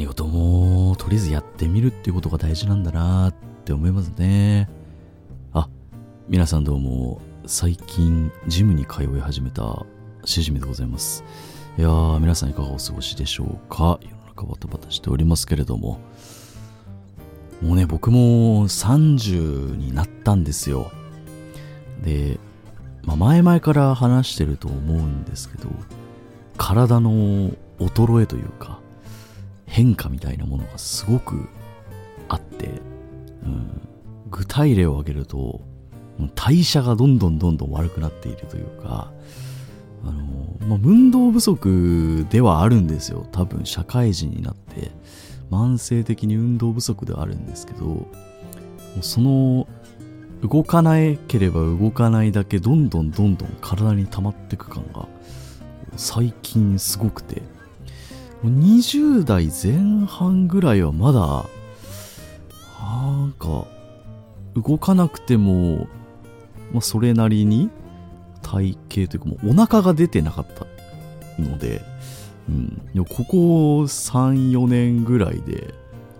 何事もとりあえずやってみるっていうことが大事なんだなって思いますね。あ、皆さんどうも最近ジムに通い始めたしじみでございます。いやー、皆さんいかがお過ごしでしょうか？世の中バタバタしておりますけれども。もうね、僕も30になったんですよ。で、まあ、前々から話してると思うんですけど、体の衰えというか、変化みたいなものがすごくあって、うん、具体例を挙げると、代謝がどんどんどんどん悪くなっているというか、あの、まあ、運動不足ではあるんですよ。多分社会人になって、慢性的に運動不足ではあるんですけど、その、動かなければ動かないだけどんどんどんどん体に溜まっていく感が最近すごくて20代前半ぐらいはまだなんか動かなくても、まあ、それなりに体型というかもうお腹が出てなかったので、うん、でもここ34年ぐらいで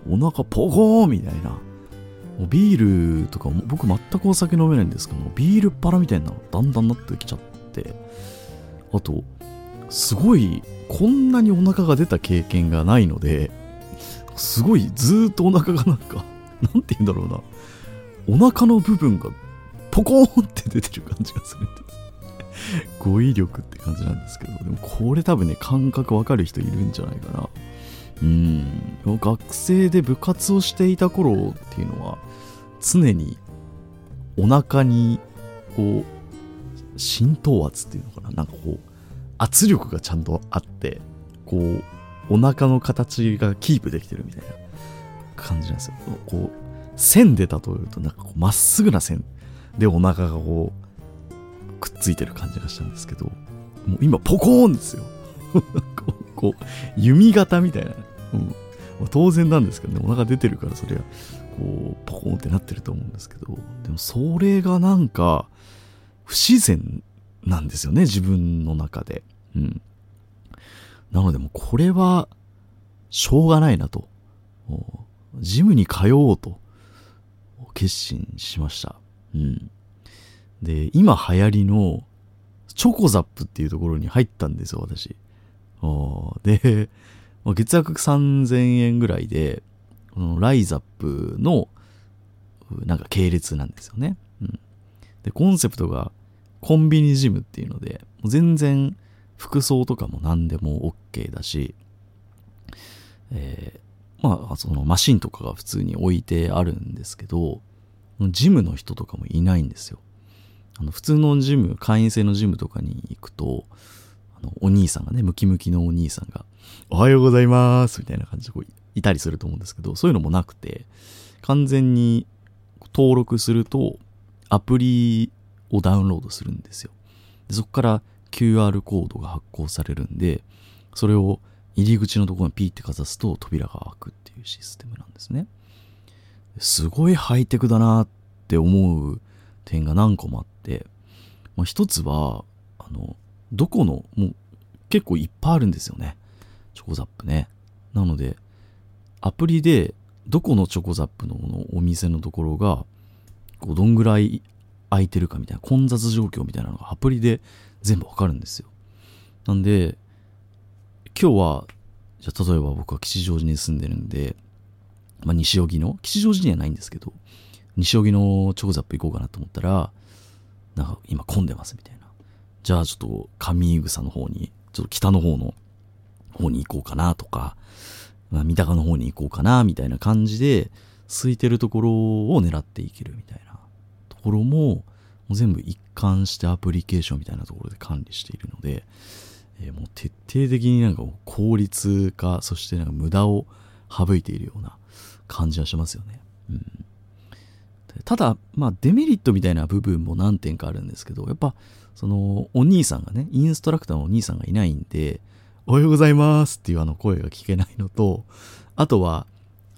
お腹ポコーみたいな。もうビールとか僕全くお酒飲めないんですけどビールっ腹みたいなのだんだんなってきちゃって。あとすごいこんなにお腹が出た経験がないのですごいずっとお腹がなんか なんて言うんだろうな。お腹の部分がポコーンって出てる感じがするんです。語彙力って感じなんですけど。でもこれ多分ね感覚わかる人いるんじゃないかな。うん。学生で部活をしていた頃っていうのは常にお腹にこう浸透圧っていうのかな。なんかこう圧力がちゃんとあってこうお腹の形がキープできてるみたいな感じなんですよ。こう線で例えるとなんかこうまっすぐな線でお腹がこうくっついてる感じがしたんですけどもう今ポコーンですよ。こう弓形みたいな、うん。ま、当然なんですけどねお腹出てるからそれはこうポコーンってなってると思うんですけどでもそれがなんか不自然なんですよね自分の中でうん。なのでもうこれは、しょうがないなと。ジムに通おうと、決心しました。うん。で、今流行りの、チョコザップっていうところに入ったんですよ、私。で、月額3000円ぐらいで、このライザップの、なんか系列なんですよね。うん。で、コンセプトがコンビニジムっていうので、全然服装とかも何でも OK だし、えー、まあ、そのマシンとかが普通に置いてあるんですけど、ジムの人とかもいないんですよ。あの普通のジム、会員制のジムとかに行くと、あのお兄さんがね、ムキムキのお兄さんが、おはようございますみたいな感じでこういたりすると思うんですけど、そういうのもなくて、完全に登録すると、アプリをダウンロードするんですよ。でそこから QR コードが発行されるんで、それを入り口のところにピーってかざすと扉が開くっていうシステムなんですね。すごいハイテクだなって思う点が何個もあって、まあ、一つは、あの、どこの、もう結構いっぱいあるんですよね。チョコザップね。なので、アプリでどこのチョコザップのお店のところが、こうどんぐらい空いてるかみたいな混雑状況みたいなのがアプリで全部わかるんですよ。なんで、今日は、じゃあ例えば僕は吉祥寺に住んでるんで、まあ西荻の、吉祥寺にはないんですけど、西荻のチョコザップ行こうかなと思ったら、なんか今混んでますみたいな。じゃあちょっと上井草の方に、ちょっと北の方の方に行こうかなとか、まあ、三鷹の方に行こうかなみたいな感じで、空いてるところを狙っていけるみたいなころも、もう全部一貫してアプリケーションみたいなところで管理しているので、えー、もう徹底的になんか効率化、そしてなんか無駄を省いているような感じはしますよね。うん、ただ、まあデメリットみたいな部分も何点かあるんですけど、やっぱそのお兄さんがね、インストラクターのお兄さんがいないんで、おはようございますっていうあの声が聞けないのと、あとは、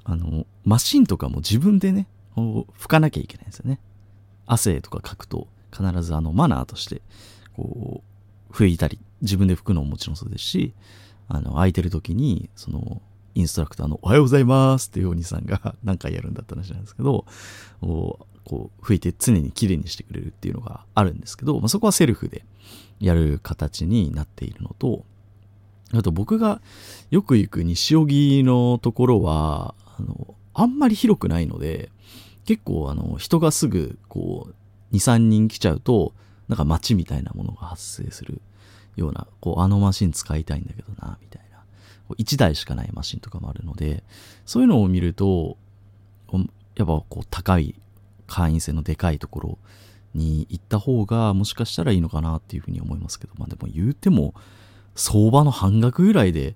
あの、マシンとかも自分でね、拭かなきゃいけないんですよね。汗とかかくと必ずあのマナーとしてこう拭いたり自分で拭くのももちろんそうですしあの空いてる時にそのインストラクターのおはようございますっていうお兄さんが 何回やるんだった話なんですけど、こう吹いて常に綺麗にしてくれるっていうのがあるんですけど、まあ、そこはセルフでやる形になっているのと、あと僕がよく行く西荻のところは、あの、あんまり広くないので、結構あの、人がすぐこう、2、3人来ちゃうと、なんか街みたいなものが発生するような、こう、あのマシン使いたいんだけどな、みたいな。1台しかないマシンとかもあるので、そういうのを見ると、やっぱこう、高い会員制のでかいところに行った方がもしかしたらいいのかなっていうふうに思いますけど、まあでも言うても、相場の半額ぐらいで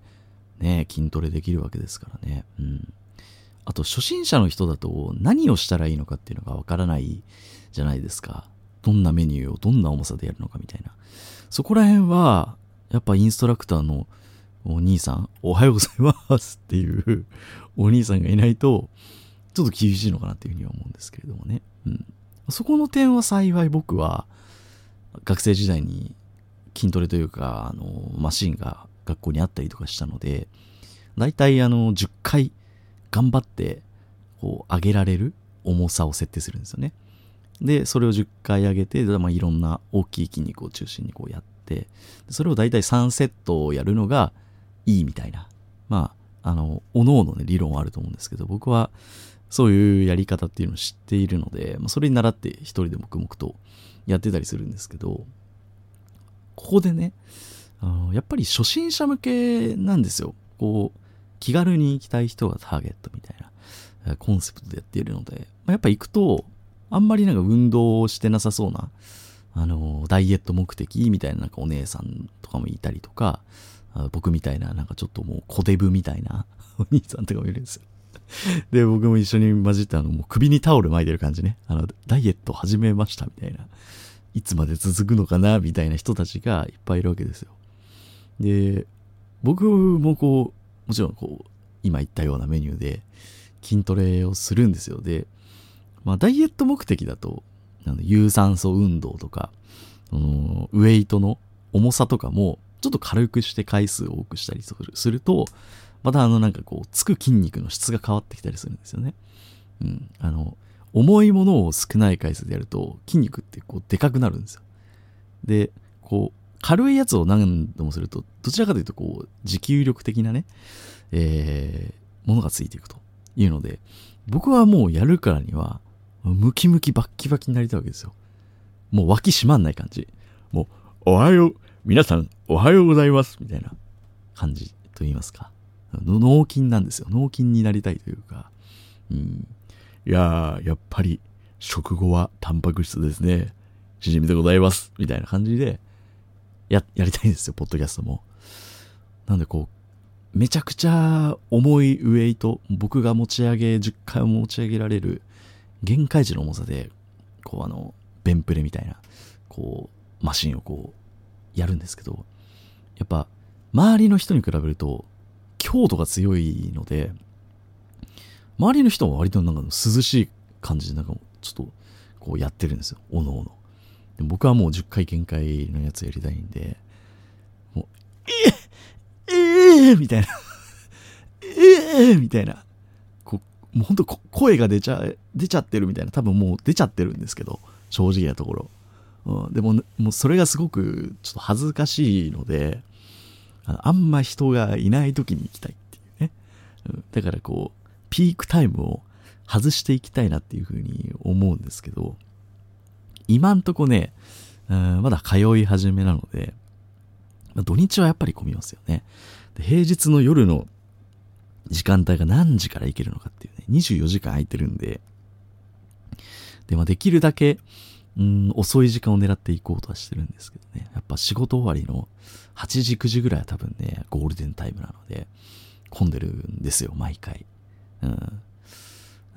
ね、筋トレできるわけですからね。うん。あと、初心者の人だと何をしたらいいのかっていうのがわからないじゃないですか。どんなメニューをどんな重さでやるのかみたいな。そこら辺は、やっぱインストラクターのお兄さん、おはようございますっていうお兄さんがいないと、ちょっと厳しいのかなっていうふうには思うんですけれどもね。うん。そこの点は幸い僕は、学生時代に筋トレというか、あの、マシンが学校にあったりとかしたので、だいたいあの、10回頑張って、こう、上げられる重さを設定するんですよね。で、それを10回上げて、まあ、いろんな大きい筋肉を中心にこうやって、それをだいたい3セットをやるのがいいみたいな。まあ、あの、おのおのね、理論はあると思うんですけど、僕はそういうやり方っていうのを知っているので、まあ、それに習って一人で黙々とやってたりするんですけど、ここでね、あのやっぱり初心者向けなんですよ。こう、気軽に行きたい人がターゲットみたいなコンセプトでやっているので、まあ、やっぱ行くと、あんまりなんか運動をしてなさそうな、あの、ダイエット目的みたいななんかお姉さんとかもいたりとか、僕みたいななんかちょっともう小デブみたいな お兄さんとかもいるんですよ。で、僕も一緒に混じってあの、もう首にタオル巻いてる感じね。あの、ダイエット始めましたみたいな。いつまで続くのかなみたいな人たちがいっぱいいるわけですよ。で、僕もこう、もちろんこう、今言ったようなメニューで筋トレをするんですよ。で、まあ、ダイエット目的だと、あの有酸素運動とか、のウェイトの重さとかも、ちょっと軽くして回数を多くしたりすると、またあのなんかこう、つく筋肉の質が変わってきたりするんですよね。うん。あの、重いものを少ない回数でやると筋肉ってこうでかくなるんですよ。で、こう、軽いやつを何度もすると、どちらかというとこう、持久力的なね、えー、ものがついていくというので、僕はもうやるからには、ムキムキバッキバキになりたいわけですよ。もう脇締まんない感じ。もう、おはよう、皆さん、おはようございます、みたいな感じと言いますか。脳筋なんですよ。脳筋になりたいというか。うん。いやー、やっぱり、食後はタンパク質ですね。しじみでございます。みたいな感じで、や、やりたいんですよ、ポッドキャストも。なんでこう、めちゃくちゃ重いウェイト、僕が持ち上げ、10回も持ち上げられる、限界値の重さで、こうあの、ベンプレみたいな、こう、マシンをこう、やるんですけど、やっぱ、周りの人に比べると、強度が強いので、周りの人も割となんか涼しい感じでなんかちょっとこうやってるんですよ。おのおの。で僕はもう10回限界のやつやりたいんで、もう、えええー、みたいな。ええー、みたいな。こう、もうほんと声が出ちゃ、出ちゃってるみたいな。多分もう出ちゃってるんですけど、正直なところ。うん、でも、もうそれがすごくちょっと恥ずかしいので、あんま人がいない時に行きたいっていうね。うん、だからこう、ピークタイムを外していきたいなっていうふうに思うんですけど、今んとこね、まだ通い始めなので、まあ、土日はやっぱり混みますよね。で平日の夜の時間帯が何時から行けるのかっていうね、24時間空いてるんで、で、まあ、できるだけ、うん、遅い時間を狙っていこうとはしてるんですけどね。やっぱ仕事終わりの8時、9時ぐらいは多分ね、ゴールデンタイムなので、混んでるんですよ、毎回。うん。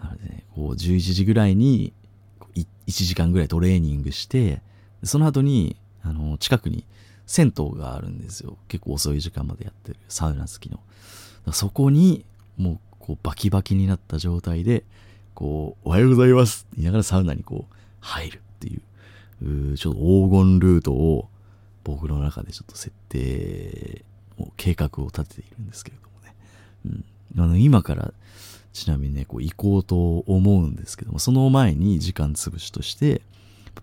なのでね、こう、11時ぐらいに、1時間ぐらいトレーニングして、その後に、あの、近くに銭湯があるんですよ。結構遅い時間までやってる、サウナ好きの。そこに、もう、こう、バキバキになった状態で、こう、おはようございますって言いながらサウナにこう、入るっていう、うちょっと黄金ルートを、僕の中でちょっと設定、もう計画を立てているんですけれどもね。うん。あの、今から、ちなみにね、こう行こうと思うんですけども、その前に時間潰しとして、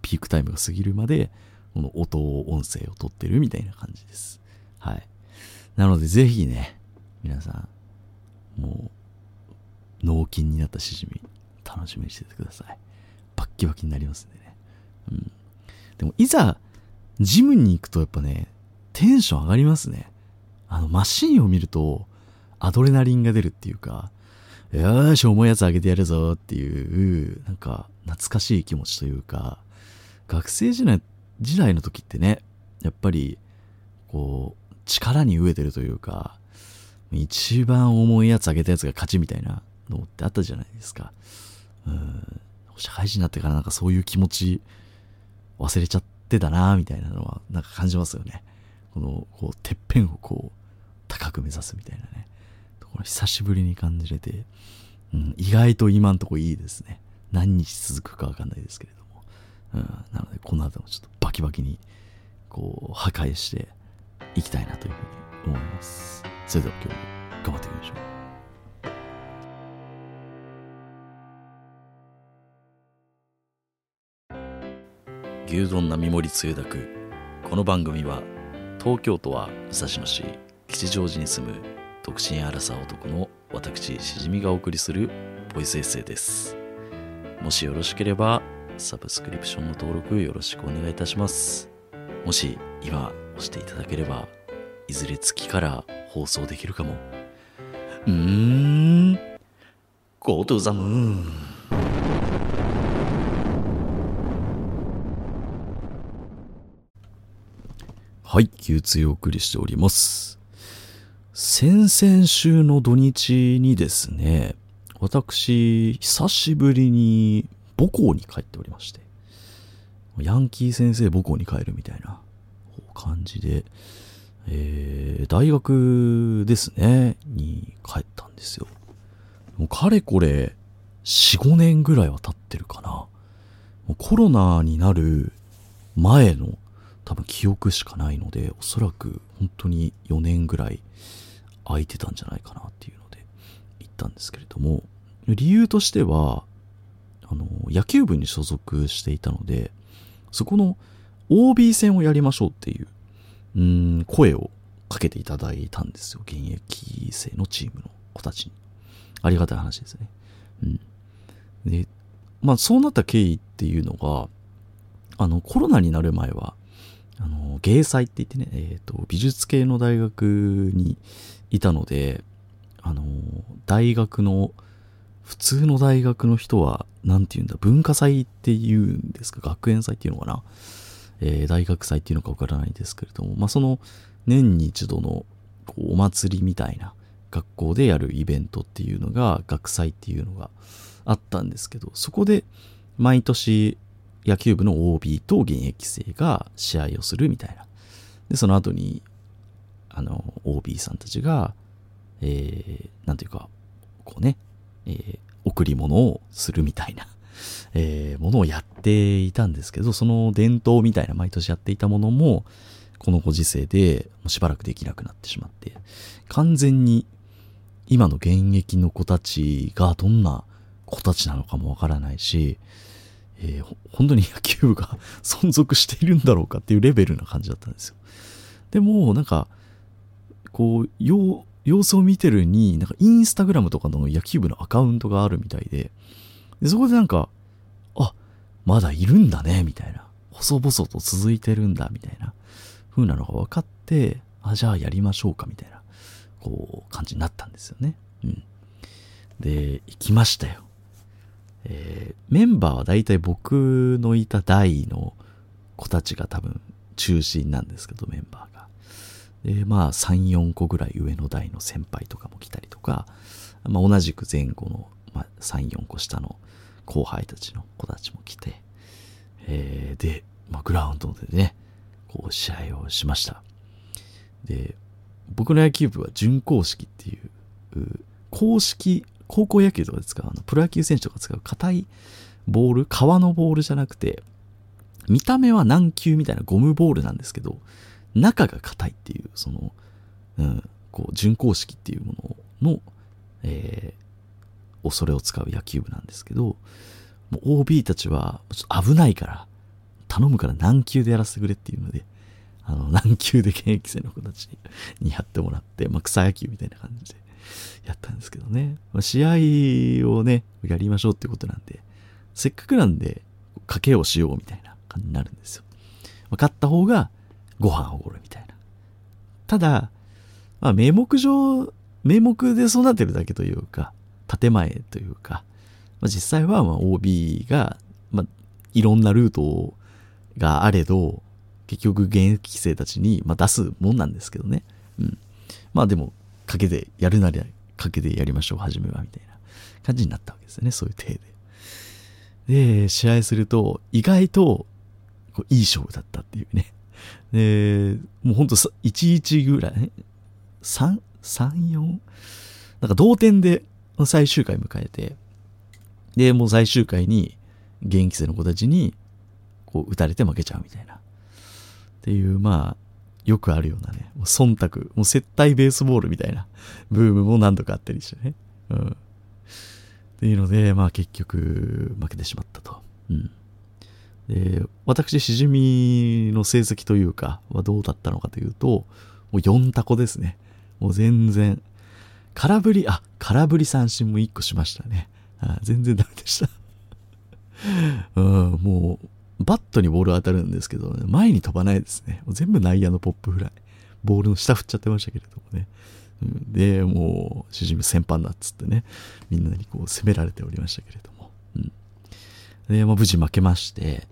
ピークタイムが過ぎるまで、この音を、音声を取ってるみたいな感じです。はい。なので、ぜひね、皆さん、もう、脳筋になったしじみ、楽しみにしててください。バッキバキになりますんでね。うん。でも、いざ、ジムに行くとやっぱね、テンション上がりますね。あの、マシンを見ると、アドレナリンが出るっていうか、よーし、重いやつあげてやるぞっていう、なんか、懐かしい気持ちというか、学生時代、時代の時ってね、やっぱり、こう、力に飢えてるというか、一番重いやつあげたやつが勝ちみたいなのってあったじゃないですか。うん。社会人になってからなんかそういう気持ち忘れちゃってたなみたいなのはなんか感じますよね。この、こう、てっぺんをこう、高く目指すみたいなね。ところ久しぶりに感じれて、うん、意外と今んとこいいですね。何日続くかわかんないですけれども。うん、なので、この後もちょっとバキバキに、こう、破壊していきたいなというふうに思います。それでは今日も頑張っていきましょう。牛丼並盛りつゆだくこの番組は東京都は武蔵野市吉祥寺に住む独身アラサー男の私しじみがお送りするボイスエッセイです。もしよろしければサブスクリプションの登録よろしくお願いいたします。もし今押していただければいずれ月から放送できるかも。うーん。Go to the moon はい、休追をお送りしております。先々週の土日にですね、私、久しぶりに母校に帰っておりまして、ヤンキー先生母校に帰るみたいな感じで、えー、大学ですね、に帰ったんですよ。もうかれこれ、4、5年ぐらいは経ってるかな。もうコロナになる前の多分記憶しかないので、おそらく本当に4年ぐらい空いてたんじゃないかなっていうので行ったんですけれども、理由としては、あの、野球部に所属していたので、そこの OB 戦をやりましょうっていう、うん、声をかけていただいたんですよ。現役生のチームの子たちに。ありがたい話ですね。うん。で、まあそうなった経緯っていうのが、あの、コロナになる前は、あの、芸祭って言ってね、えっ、と、美術系の大学にいたので、あの、大学の、普通の大学の人は、なんて言うんだ、文化祭って言うんですか、学園祭っていうのかな、えー大学祭っていうのかわからないですけれども、まあ、その、年に一度の、こう、お祭りみたいな、学校でやるイベントっていうのが、学祭っていうのがあったんですけど、そこで、毎年、野球部の OB と現役生が試合をするみたいな。で、その後に、あの、OB さんたちが、えー、なんていうか、こうね、えー、贈り物をするみたいな、えー、ものをやっていたんですけど、その伝統みたいな毎年やっていたものも、このご時世でしばらくできなくなってしまって、完全に今の現役の子たちがどんな子たちなのかもわからないし、えー本当に野球部が 存続しているんだろうかっていうレベルな感じだったんですよ。でも、なんか、こう、様子を見てるに、なんかインスタグラムとかの野球部のアカウントがあるみたいで、でそこでなんか、あ、まだいるんだね、みたいな。細々と続いてるんだ、みたいな風なのが分かって、あ、じゃあやりましょうか、みたいな、こう、感じになったんですよね。うん。で、行きましたよ。えーメンバーは大体僕のいた代の子たちが多分中心なんですけど、メンバーが。で、まあ3、4個ぐらい上の代の先輩とかも来たりとか、まあ同じく前後の、まあ、3、4個下の後輩たちの子たちも来て、えーで、まあグラウンドでね、こう試合をしました。で、僕の野球部は準公式っていう、う公式、高校野球とかで使う、あの、プロ野球選手とか使う硬いボール、革のボールじゃなくて、見た目は軟球みたいなゴムボールなんですけど、中が硬いっていう、その、うん、こう、準公式っていうものの、えー、恐れを使う野球部なんですけど、もう OB たちは、ちょっと危ないから、頼むから軟球でやらせてくれっていうので、あの、軟球で現役生の子たちにやってもらって、まあ、草野球みたいな感じでやったんですけどね。まあ、試合をね、やりましょうってことなんで、せっかくなんで、賭けをしようみたいな感じになるんですよ。まあ、勝った方がご飯おごるみたいな。ただ、まあ、名目上、名目でそうなってるだけというか、建前というか、まあ、実際はまあ OB が、まあ、いろんなルートがあれど、結局現役生たちに、まあ、出すもんなんですけどね。うん。まあでも、賭けでやるなり賭けでやりましょう、初めは、みたいな感じになったわけですよね、そういう体で。で、試合すると、意外と、こういい勝負だったっていうね。で、もうほんと1-1ぐらい、3、3、4? なんか同点で最終回迎えて、で、もう最終回に現役生の子たちに、こう打たれて負けちゃうみたいな。っていう、まあ、よくあるようなね、もう忖度、もう接待ベースボールみたいなブームも何度かあったりしてね。うん。っていうので、まあ結局負けてしまったと。うん。で、私、しじみの成績というか、はどうだったのかというと、もう4タコですね。もう全然、空振り、あ、空振り三振も1個しましたね。あ全然ダメでした うん、もう、バットにボール当たるんですけど、ね、前に飛ばないですね。全部内野のポップフライ。ボールの下振っちゃってましたけれどもね。で、もう、主人先輩だっつってね、みんなにこう責められておりましたけれども。うん、で、まあ、無事負けまして、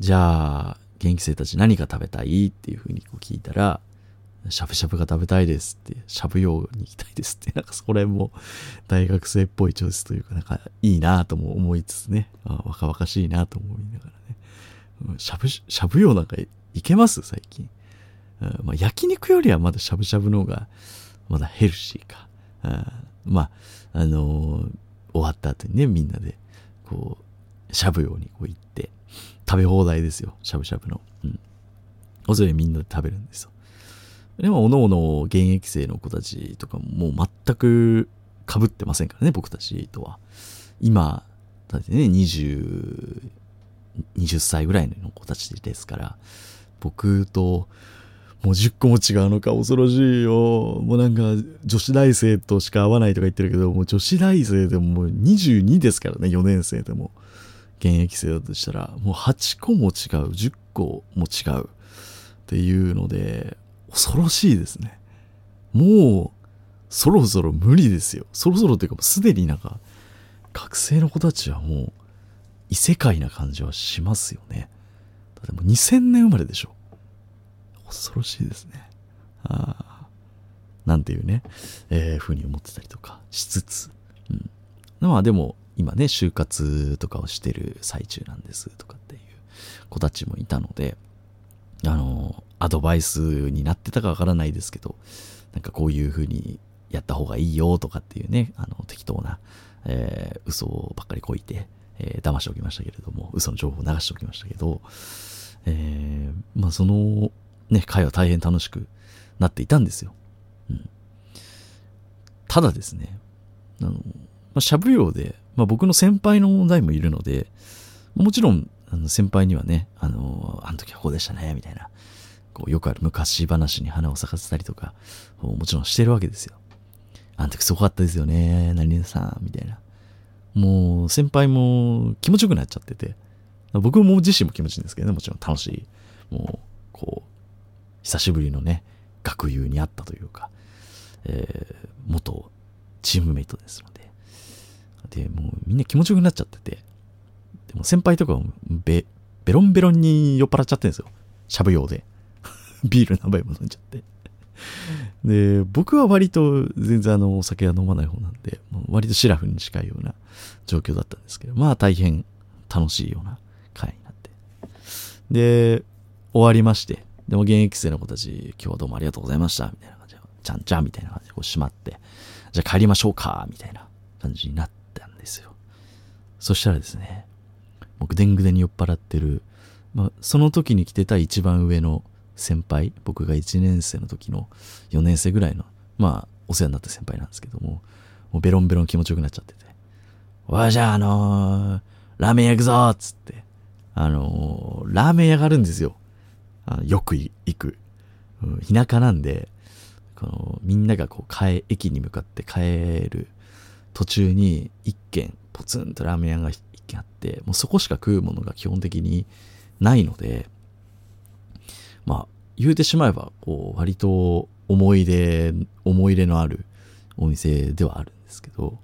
じゃあ、現役生たち何が食べたいっていうふうにこう聞いたら、しゃぶしゃぶが食べたいですって、しゃぶ用に行きたいですって、なんかそれも大学生っぽいチョイスというか、なんかいいなとも思いつつね、あ若々しいなと思いながらね。しゃぶ、しゃぶ用なんかいけます？最近。うんまあ、焼肉よりはまだしゃぶしゃぶの方が、まだヘルシーか。うんまあ、あのー、終わった後にね、みんなで、こう、しゃぶ用にこう行って、食べ放題ですよ、しゃぶしゃぶの。うん。おそれみんなで食べるんですよ。でも、おのおの現役生の子たちとかももう全く被ってませんからね、僕たちとは。今、だってね、20、20歳ぐらいの子たちですから、僕と、もう10個も違うのか恐ろしいよ。もうなんか女子大生としか会わないとか言ってるけど、もう女子大生でももう22ですからね、4年生でも。現役生だとしたら、もう8個も違う、10個も違うっていうので、恐ろしいですね。もう、そろそろ無理ですよ。そろそろっていうか、もうすでになんか、学生の子たちはもう、異世界な感じはしますよね。だってもう2000年生まれでしょ。恐ろしいですね。ああ。なんていうね、えー、ふうに思ってたりとかしつつ。うん。まあでも、今ね、就活とかをしてる最中なんですとかっていう子たちもいたので、あの、アドバイスになってたかわからないですけど、なんかこういう風にやった方がいいよとかっていうね、あの、適当な、えー、嘘ばっかりこいて、えー、騙しておきましたけれども、嘘の情報を流しておきましたけど、えー、まあその、ね、会は大変楽しくなっていたんですよ。うん。ただですね、あの、まあ、しゃぶ用で、まあ僕の先輩の代もいるので、もちろん、あの先輩にはね、あの、あの時はこうでしたね、みたいな、こうよくある昔話に花を咲かせたりとか、もちろんしてるわけですよ。あの時すごかったですよね、何々さん、みたいな。もう先輩も気持ちよくなっちゃってて、僕も自身も気持ちいいんですけどね、もちろん楽しい。もう、こう、久しぶりのね、学友に会ったというか、えー、元チームメイトですで、もうみんな気持ちよくなっちゃってて、でも先輩とかもベ、ベロンベロンに酔っ払っちゃってるんですよ。しゃぶ用で。ビール何杯も飲んじゃって。で、僕は割と全然あの、お酒は飲まない方なんで、割とシラフに近いような状況だったんですけど、まあ大変楽しいような会になって。で、終わりまして、でも現役生の子たち、今日はどうもありがとうございました、みたいな感じで、ちゃんちゃんみたいな感じでこう閉まって、じゃあ帰りましょうか、みたいな感じになったんですよ。そしたらですね、僕、でんぐでに酔っ払ってる、まあ、その時に来てた一番上の先輩、僕が1年生の時の4年生ぐらいの、まあ、お世話になった先輩なんですけども、もうベロンベロン気持ちよくなっちゃってて。おい、じゃあ、あのー、ラーメン屋行くぞっつって。あのー、ラーメン屋があるんですよ。あよく行く。うん、田舎なんで、この、みんながこう、帰、駅に向かって帰る途中に、一軒、ポツンとラーメン屋が一軒あって、もうそこしか食うものが基本的にないので、まあ、言うてしまえば、こう、割と思い出、思い入れのあるお店ではあるんですけど、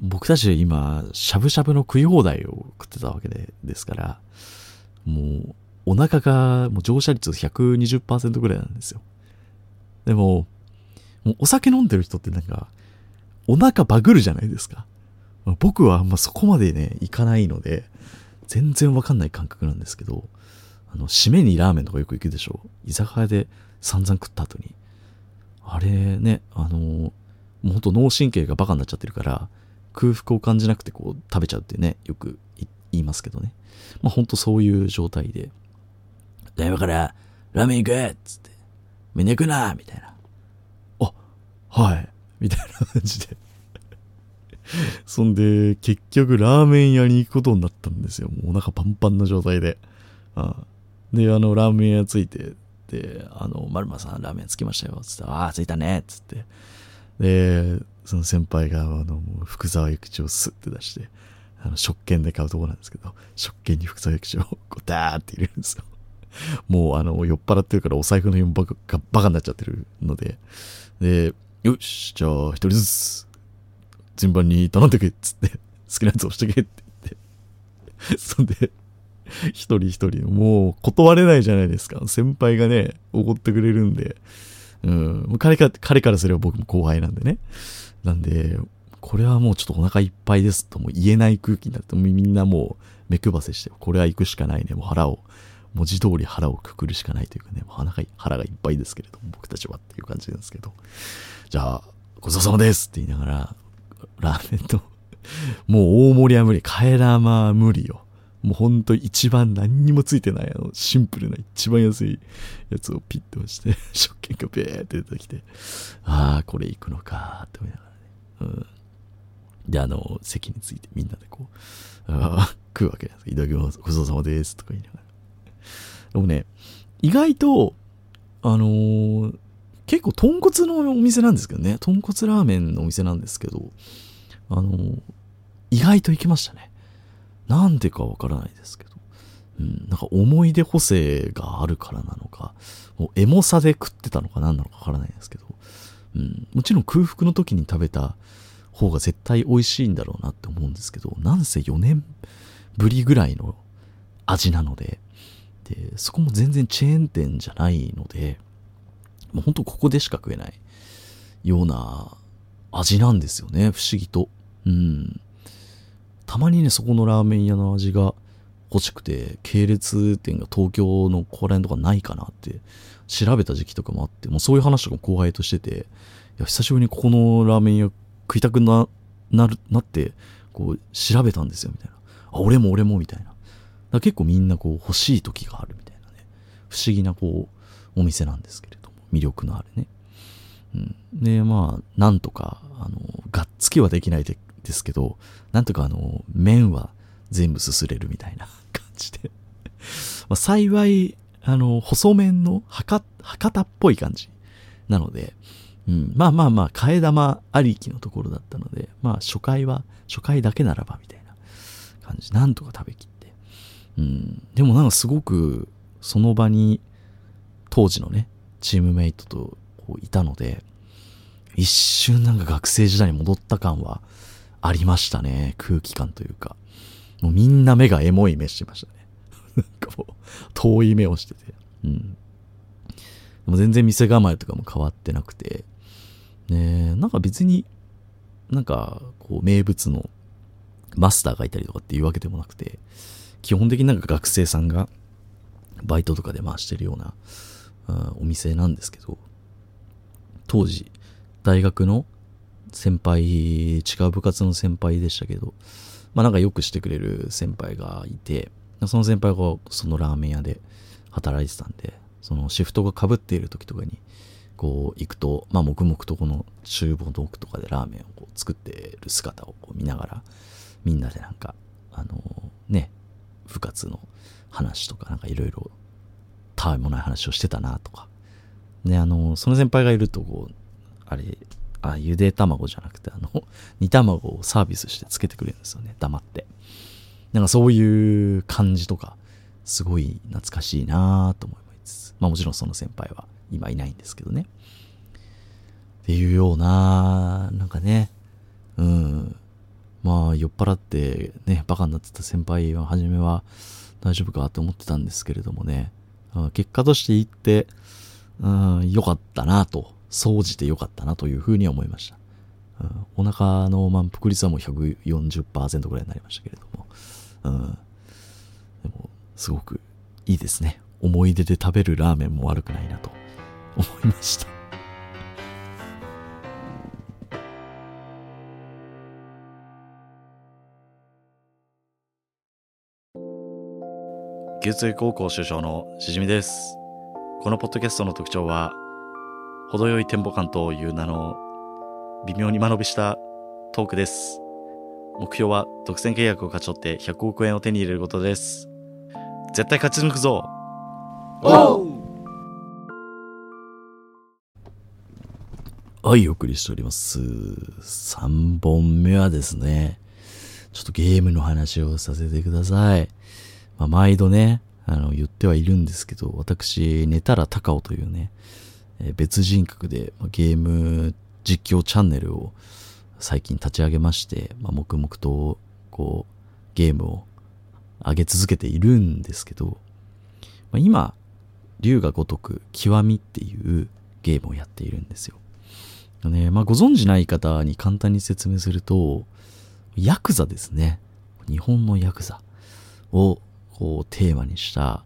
僕たち今、しゃぶしゃぶの食い放題を食ってたわけでですから、もう、お腹がもう乗車率120%ぐらいなんですよ。でも、もうお酒飲んでる人ってなんか、お腹バグるじゃないですか。僕はあんまそこまでね、いかないので、全然わかんない感覚なんですけど、あの、締めにラーメンとかよく行くでしょ居酒屋で散々食った後に。あれね、あの、もうほんと脳神経がバカになっちゃってるから、空腹を感じなくてこう食べちゃうってね、よく言いますけどね。まあほんとそういう状態で、じゃあ今からラーメン行くっつって、みんな行くなみたいな。あ、はい。みたいな感じでそんで、結局ラーメン屋に行くことになったんですよ。もうお腹パンパンな状態で。あで、あの、ラーメン屋着いて、で、あの、まるまさんラーメン着きましたよ。つって、ああ、着いたね。つって。で、その先輩が、あの、福沢諭吉をスッて出して、あの、食券で買うとこなんですけど、食券に福沢諭吉をこうダーって入れるんですよ。もう、あの、酔っ払ってるからお財布の4バカがバカになっちゃってるので、で、よし、じゃあ、一人ずつ、順番に頼んでけっつって、好きなやつ押してけって言って、そんで、一人一人、もう断れないじゃないですか。先輩がね、おごってくれるんで、うん、彼か彼からすれば僕も後輩なんでね。なんで、これはもうちょっとお腹いっぱいですとも言えない空気になって、みんなもう目配せして、これは行くしかないね。もう腹を、文字通り腹をくくるしかないというかね、腹がいっぱいですけれども、僕たちはっていう感じなんですけど。じゃあ、ごちそうさまですって言いながら、ラーメンと、もう大盛りは無理、替え玉は無理よ。もうほんと一番何にもついてない、あの、シンプルな一番安いやつをピッと押して、食券がベーって出てきて、ああ、これ行くのかって思いながらね。うん。で、あの、席についてみんなでこう、ああ、食うわけです。いただきます。ごちそうさまです。とか言いながら。でもね、意外と、あのー、結構豚骨のお店なんですけどね。豚骨ラーメンのお店なんですけど、あのー、意外と行きましたね。なんでかわからないですけど、うん、なんか思い出補正があるからなのか、もうエモさで食ってたのか何なのかわからないですけど、うん、もちろん空腹の時に食べた方が絶対美味しいんだろうなって思うんですけど、なんせ4年ぶりぐらいの味なので、で、そこも全然チェーン店じゃないので、もうほんとここでしか食えないような味なんですよね、不思議と。うん。たまにね、そこのラーメン屋の味が欲しくて、系列店が東京のここら辺とかないかなって調べた時期とかもあって、もうそういう話とかも後輩としてて、いや、久しぶりにここのラーメン屋食いたくな、なる、なって、こう調べたんですよ、みたいな。あ、俺も俺も、みたいな。結構みんなこう欲しい時があるみたいなね。不思議なこう、お店なんですけれども、魅力のあるね。うん。で、まあ、なんとか、あの、がっつきはできないでですけど、なんとかあの、麺は全部すすれるみたいな 感じでまあ、幸い、あの、細麺の博博多っぽい感じなので、うん、まあまあまあ、替え玉ありきのところだったので、まあ初回は、初回だけならばみたいな感じ、なんとか食べきって。うん、でもなんかすごく、その場に、当時のね、チームメイトとこういたので、一瞬なんか学生時代に戻った感はありましたね。空気感というか。もうみんな目がエモい目してましたね。なんかもう、遠い目をしてて。うん。でも全然店構えとかも変わってなくて。ねなんか別に、なんか、こう、名物のマスターがいたりとかっていうわけでもなくて、基本的になんか学生さんが、バイトとかで回してるような、うん、お店なんですけど、当時、大学の先輩、違う部活の先輩でしたけど、まあなんかよくしてくれる先輩がいて、その先輩がそのラーメン屋で働いてたんで、そのシフトが被っている時とかに、こう行くと、まあ黙々とこの厨房の奥とかでラーメンをこう作ってる姿をこう見ながら、みんなでなんか、あのね、部活の話とかなんかいろいろたわいもない話をしてたなとか。で、あの、その先輩がいるとこう、あれ、あ、ゆで卵じゃなくて、あの、煮卵をサービスしてつけてくれるんですよね、黙って。なんかそういう感じとか、すごい懐かしいなと思いつつ、まあもちろんその先輩は今いないんですけどね。っていうような、なんかね、うん、まあ酔っ払ってね、バカになってた先輩は初めは大丈夫かって思ってたんですけれどもね、結果として言って、うん、良かったなと、総じて良かったなというふうに思いました。うん、お腹の満腹率はもう140%ぐらいになりましたけれども、うん、でも、すごくいいですね。思い出で食べるラーメンも悪くないなと思いました。九州高校首相のしじみです。このポッドキャストの特徴は、程よいテンポ感という名の微妙に間延びしたトークです。目標は独占契約を勝ち取って100億円を手に入れることです。絶対勝ち抜くぞはい、お送りしております。3本目はですね、ちょっとゲームの話をさせてください。まあ、毎度ね、あの、言ってはいるんですけど、私、寝たら高尾というね、え、別人格で、ま、ゲーム実況チャンネルを最近立ち上げまして、まあ、黙々と、こう、ゲームを上げ続けているんですけど、まあ、今、竜が如く極みっていうゲームをやっているんですよ。ね、まあ、ご存知ない方に簡単に説明すると、ヤクザですね。日本のヤクザをこうテーマにした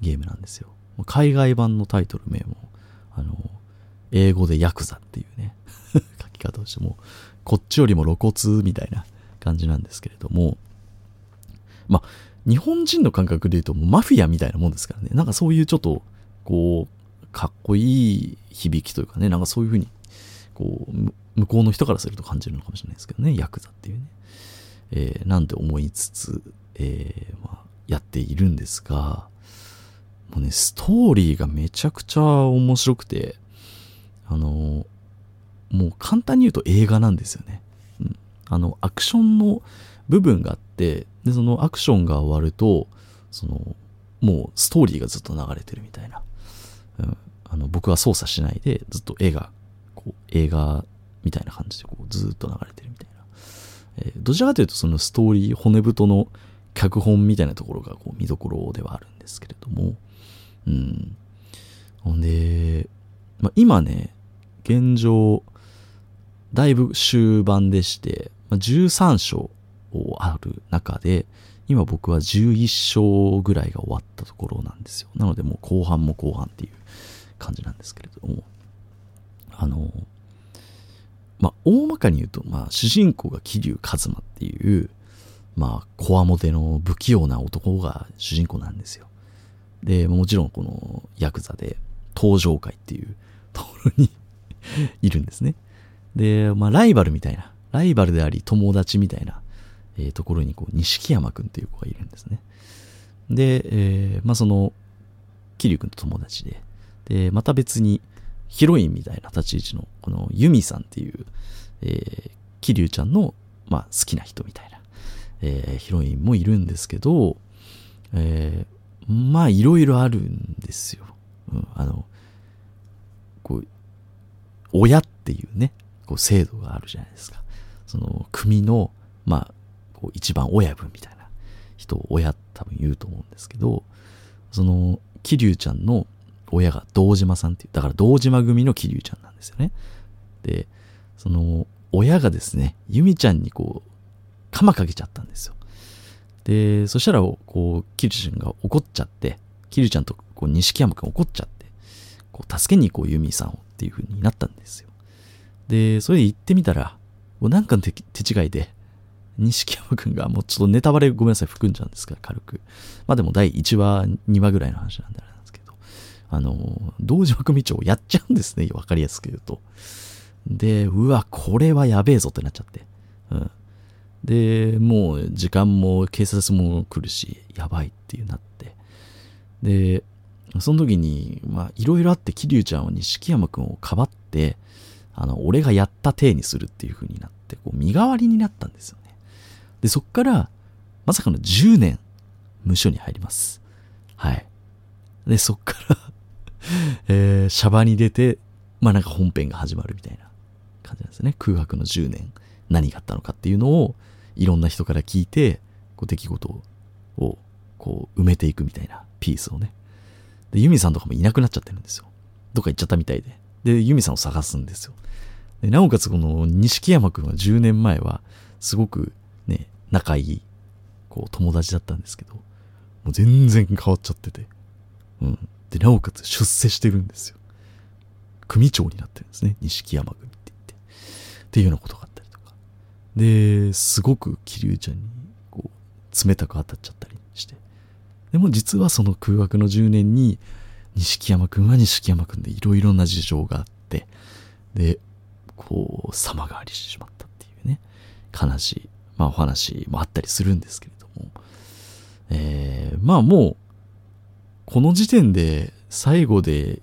ゲームなんですよ。海外版のタイトル名も、あの、英語でヤクザっていうね、書き方をしても、こっちよりも露骨みたいな感じなんですけれども、まあ、日本人の感覚で言うとマフィアみたいなもんですからね、なんかそういうちょっと、こう、かっこいい響きというかね、なんかそういうふうに、こう、向こうの人からすると感じるのかもしれないですけどね、ヤクザっていうね。えー、なんて思いつつ、えー、まあ、やっているんですが、もうね、ストーリーがめちゃくちゃ面白くて、あの、もう簡単に言うと映画なんですよね。うん、あの、アクションの部分があって、で、そのアクションが終わると、その、もうストーリーがずっと流れてるみたいな。うん、あの僕は操作しないで、ずっと絵が、こう、映画みたいな感じでこうずっと流れてるみたいな。えー、どちらかというとそのストーリー、骨太の脚本みたいなところがこう見どころではあるんですけれども、うん。ほんで、まあ、今ね、現状、だいぶ終盤でして、まあ、13章をある中で、今僕は11章ぐらいが終わったところなんですよ。なのでもう後半も後半っていう感じなんですけれども、あの、まあ、大まかに言うと、まあ、主人公が桐生一馬っていう、まあ、こわもての不器用な男が主人公なんですよ。で、もちろんこのヤクザで登場会っていうところに いるんですね。で、まあ、ライバルみたいな、ライバルであり友達みたいな、えー、ところにこう、錦山くんっていう子がいるんですね。で、えー、まあ、その、桐生くんと友達で、で、また別にヒロインみたいな立ち位置の、このユミさんっていう、えー、桐生ちゃんの、まあ、好きな人みたいなえー、ヒロインもいるんですけど、えー、まあいろいろあるんですよ。うん、あの、こう、親っていうね、こう制度があるじゃないですか。その組の、まあ、こう一番親分みたいな人を親多分言うと思うんですけど、その、桐生ちゃんの親が堂島さんっていう、だから堂島組の桐生ちゃんなんですよね。で、その、親がですね、由美ちゃんにこう、鎌かけちゃったんですよ。で、そしたら、こう、キルちゃんが怒っちゃって、キルちゃんとこう錦山くん怒っちゃって、こう助けに行こうユミさんをっていう風になったんですよ。で、それで行ってみたら、もうなんかの手違いで、錦山くんがもうちょっとネタバレごめんなさい、含んじゃうんですから、軽く。まあでも第1話、2話ぐらいの話なんであれなんですけど、あの、道島組長をやっちゃうんですね。わかりやすく言うと。で、うわ、これはやべえぞってなっちゃって。うん。で、もう時間も警察も来るし、やばいっていうなって。で、その時に、まあ、いろいろあって、桐生ちゃんは錦山くんをかばって、あの、俺がやった体にするっていう風になって、こう、身代わりになったんですよね。で、そっから、まさかの10年、無所に入ります。はい。で、そっから えー、シャバに出て、まあなんか本編が始まるみたいな感じなんですね。空白の10年、何があったのかっていうのを、いろんな人から聞いて、こう出来事を、こう埋めていくみたいなピースをね。で、ユミさんとかもいなくなっちゃってるんですよ。どっか行っちゃったみたいで。で、ユミさんを探すんですよ。で、なおかつこの錦山くんは10年前は、すごくね、仲いい、こう友達だったんですけど、もう全然変わっちゃってて。うん。で、なおかつ出世してるんですよ。組長になってるんですね。錦山組って言って。っていうようなことがあったりとか。で、すごく桐生ちゃんに、こう、冷たく当たっちゃったりして。でも実はその空白の10年に、錦山くんは錦山くんでいろいろな事情があって、で、こう、様変わりしてしまったっていうね、悲しい、まあお話もあったりするんですけれども、えー、まあもう、この時点で最後で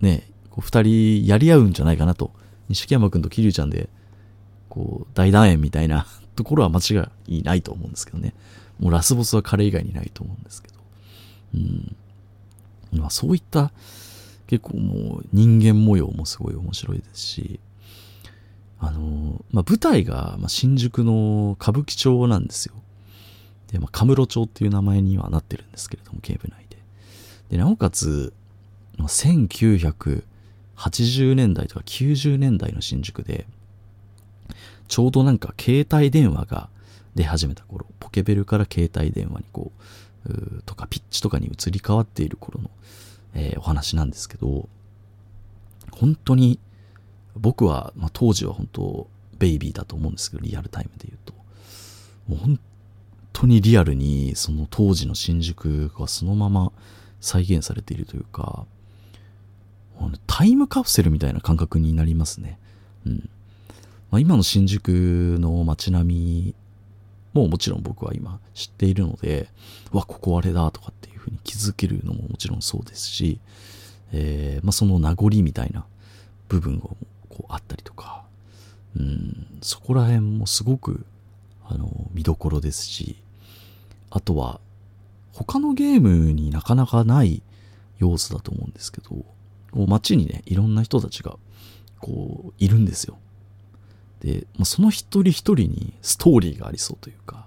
ね、こう二人やり合うんじゃないかなと。錦山くんと桐生ちゃんで、こう、大団円みたいな ところは間違いないと思うんですけどね。もうラスボスは彼以外にないと思うんですけど。うん。まあそういった結構もう人間模様もすごい面白いですし、あの、まあ舞台が新宿の歌舞伎町なんですよ。で、まあ、カムロ町っていう名前にはなってるんですけれども、警部内で。で、なおかつ、1980年代とか90年代の新宿で、ちょうどなんか携帯電話が出始めた頃、ポケベルから携帯電話にこう、うとかピッチとかに移り変わっている頃の、えー、お話なんですけど、本当に、僕は、まあ、当時は本当、ベイビーだと思うんですけど、リアルタイムで言うと。もう本当にリアルに、その当時の新宿がそのまま再現されているというか、タイムカプセルみたいな感覚になりますね。うん。まあ、今の新宿の街並みももちろん僕は今知っているので、わ、ここあれだとかっていうふうに気づけるのももちろんそうですし、えー、まあ、その名残みたいな部分がこうあったりとか、うん、そこら辺もすごく、あの、見どころですし、あとは、他のゲームになかなかない要素だと思うんですけど、街にね、いろんな人たちが、こう、いるんですよ。で、まあ、その一人一人にストーリーがありそうというか、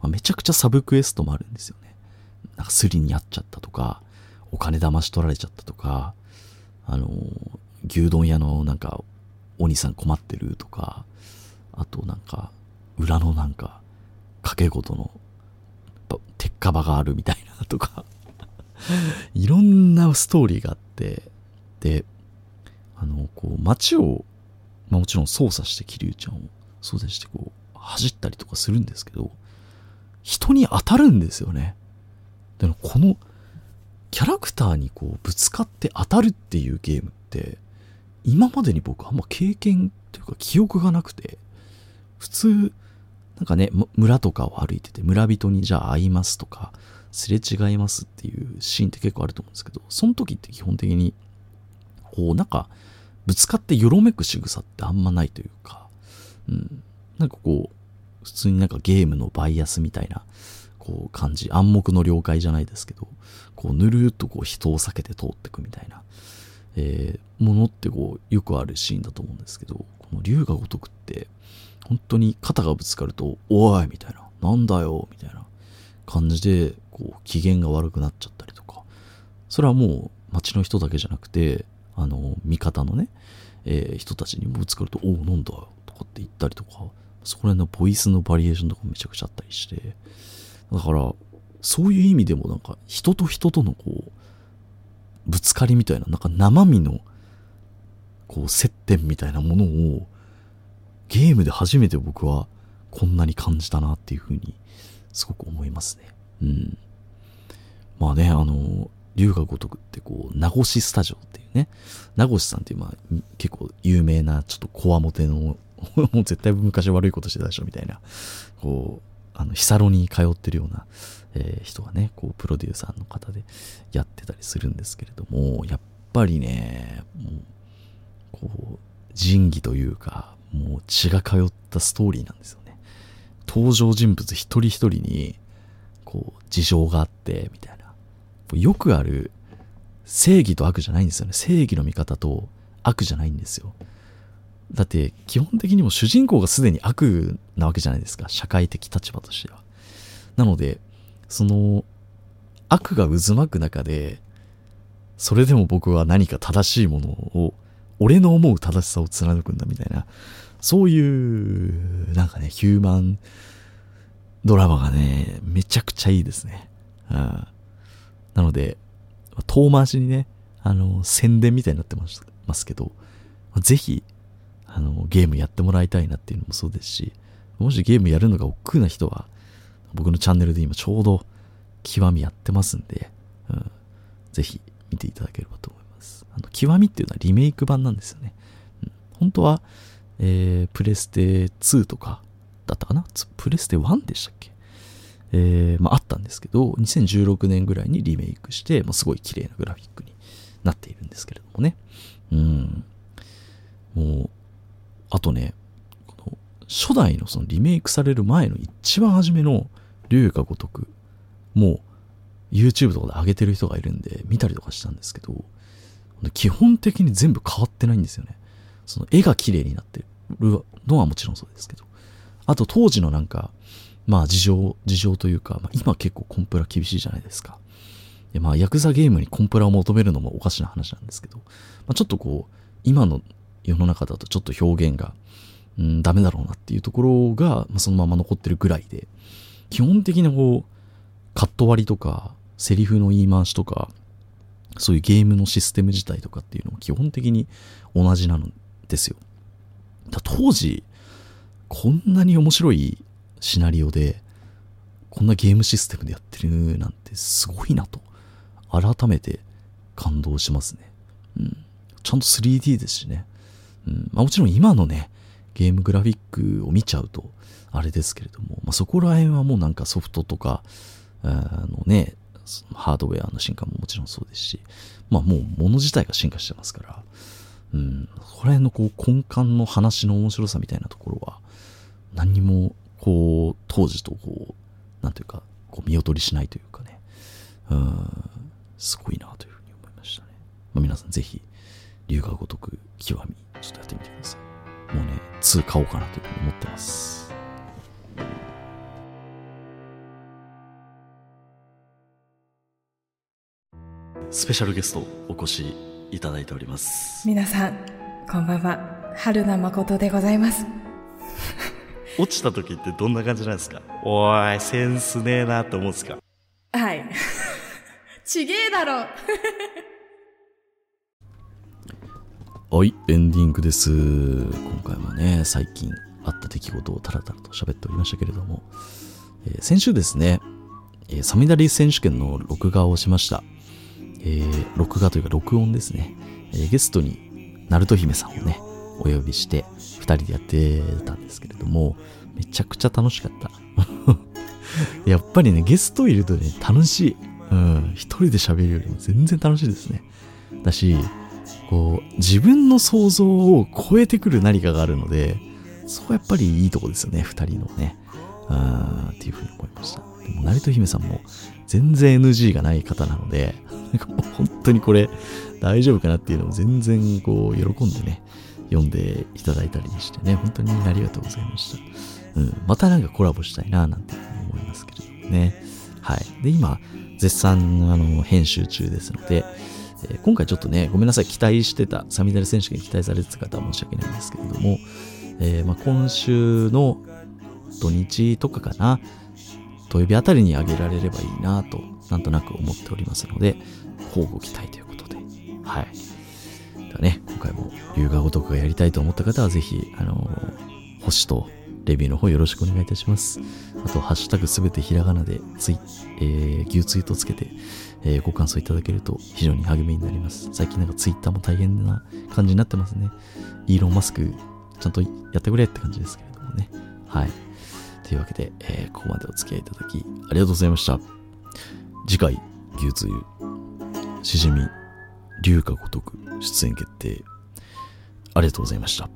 まあ、めちゃくちゃサブクエストもあるんですよね。なんかスリにあっちゃったとか、お金騙し取られちゃったとか、あの、牛丼屋のなんか、お兄さん困ってるとか、あとなんか、裏のなんか、掛け事の、鉄火場があるみたいなとか いろんなストーリーがあって、で、あの、こう、街をまあもちろん操作して桐生ちゃんを操作してこう走ったりとかするんですけど、人に当たるんですよね。でもこのキャラクターにこうぶつかって当たるっていうゲームって今までに僕あんま経験というか記憶がなくて普通なんかね村とかを歩いてて村人にじゃあ会いますとかすれ違いますっていうシーンって結構あると思うんですけどその時って基本的にこうなんかぶつかってよろめく仕草ってあんまないというか、うん。なんかこう、普通になんかゲームのバイアスみたいな、こう感じ、暗黙の了解じゃないですけど、こうぬるーっとこう人を避けて通ってくみたいな、えー、ものってこうよくあるシーンだと思うんですけど、この竜が如くって、本当に肩がぶつかると、おいみたいな、なんだよみたいな感じで、こう機嫌が悪くなっちゃったりとか、それはもう街の人だけじゃなくて、あの、味方のね、えー、人たちにぶつかると、おお、なんだ、とかって言ったりとか、そこら辺のボイスのバリエーションとかめちゃくちゃあったりして、だから、そういう意味でもなんか、人と人とのこう、ぶつかりみたいな、なんか生身の、こう、接点みたいなものを、ゲームで初めて僕はこんなに感じたなっていうふうに、すごく思いますね。うん。まあね、あの、龍が如くってこう、名越スタジオっていうね、名越さんっていう、まあ、結構有名な、ちょっとこわもての、もう絶対昔悪いことしてたでしょ、みたいな、こう、あの、ヒサロに通ってるような、えー、人がね、こう、プロデューサーの方でやってたりするんですけれども、やっぱりね、もう、こう、仁義というか、もう血が通ったストーリーなんですよね。登場人物一人一人に、こう、事情があって、みたいな。よくある正義と悪じゃないんですよね。正義の味方と悪じゃないんですよ。だって基本的にも主人公がすでに悪なわけじゃないですか。社会的立場としては。なので、その悪が渦巻く中で、それでも僕は何か正しいものを、俺の思う正しさを貫くんだみたいな、そういう、なんかね、ヒューマンドラマがね、めちゃくちゃいいですね。うん、なので、遠回しにね、あの、宣伝みたいになってますけど、ぜひ、あの、ゲームやってもらいたいなっていうのもそうですし、もしゲームやるのが億劫な人は、僕のチャンネルで今ちょうど極みやってますんで、うん、ぜひ見ていただければと思います。あの、極みっていうのはリメイク版なんですよね。うん、本当は、えー、プレステ2とかだったかな？プレステ1でしたっけ？えー、まあ、あったんですけど、2016年ぐらいにリメイクして、まあ、すごい綺麗なグラフィックになっているんですけれどもね。うん。もう、あとね、この初代のそのリメイクされる前の一番初めの龍が如く、もう YouTube とかで上げてる人がいるんで見たりとかしたんですけど、基本的に全部変わってないんですよね。その絵が綺麗になってるのはもちろんそうですけど。あと当時のなんか、まあ事情、事情というか、まあ、今結構コンプラ厳しいじゃないですか。でまあヤクザゲームにコンプラを求めるのもおかしな話なんですけど、まあ、ちょっとこう、今の世の中だとちょっと表現が、うん、ダメだろうなっていうところが、まあ、そのまま残ってるぐらいで、基本的なこう、カット割りとか、セリフの言い回しとか、そういうゲームのシステム自体とかっていうのも基本的に同じなんですよ。だ当時、こんなに面白いシナリオで、こんなゲームシステムでやってるなんてすごいなと、改めて感動しますね。うん。ちゃんと 3D ですしね。うん。まあもちろん今のね、ゲームグラフィックを見ちゃうと、あれですけれども、まあそこら辺はもうなんかソフトとか、あのね、ハードウェアの進化ももちろんそうですし、まあもう物自体が進化してますから、うん、こら辺のこう根幹の話の面白さみたいなところは、何にもこう、当時とこう、なんていうか、こう見劣りしないというかね、うん、すごいなというふうに思いましたね。まあ、皆さんぜひ、龍が如く極み、ちょっとやってみてください。もうね、2買おうかなというふうに思ってます。スペシャルゲストお越しいただいております。皆さん、こんばんは。春名誠でございます。落ちた時ってどんな感じなんですか？おい、センスねえなって思うんですか？はい。ちげえだろはい、エンディングです。今回もね、最近あった出来事をタラタラと喋っておりましたけれども、えー、先週ですね、えー、サミダリー選手権の録画をしました。えー、録画というか録音ですね。えー、ゲストに、ナルト姫さんをね、お呼びして、二人でやってたんですけれども、めちゃくちゃ楽しかった。やっぱりね、ゲストいるとね、楽しい。うん、一人で喋るよりも全然楽しいですね。だし、こう、自分の想像を超えてくる何かがあるので、そこはやっぱりいいとこですよね、二人のね。うん、っていうふうに思いました。でも、成戸姫さんも全然 NG がない方なので、なんか本当にこれ大丈夫かなっていうのを全然こう喜んでね、読んでいただいたりしてね、本当にありがとうございました。うん、またなんかコラボしたいな、なんて思いますけれどもね。はい。で、今、絶賛、あの、編集中ですので、えー、今回ちょっとね、ごめんなさい、期待してた、サミダル選手権期待されてた方は申し訳ないんですけれども、えー、まあ、今週の土日とかかな、土曜日あたりにあげられればいいなと、なんとなく思っておりますので、交互期待ということで、はい。ではね、今回も龍が如くがやりたいと思った方はぜひ、あのー、星とレビューの方よろしくお願いいたします。あと、ハッシュタグすべてひらがなでツイ、えー、牛ツイートつけて、えー、ご感想いただけると非常に励みになります。最近なんかツイッターも大変な感じになってますね。イーロン・マスク、ちゃんとやってくれって感じですけれどもね。はい。というわけで、えー、ここまでお付き合いいただき、ありがとうございました。次回、牛つゆ、しじみ、龍が如く出演決定。ありがとうございました。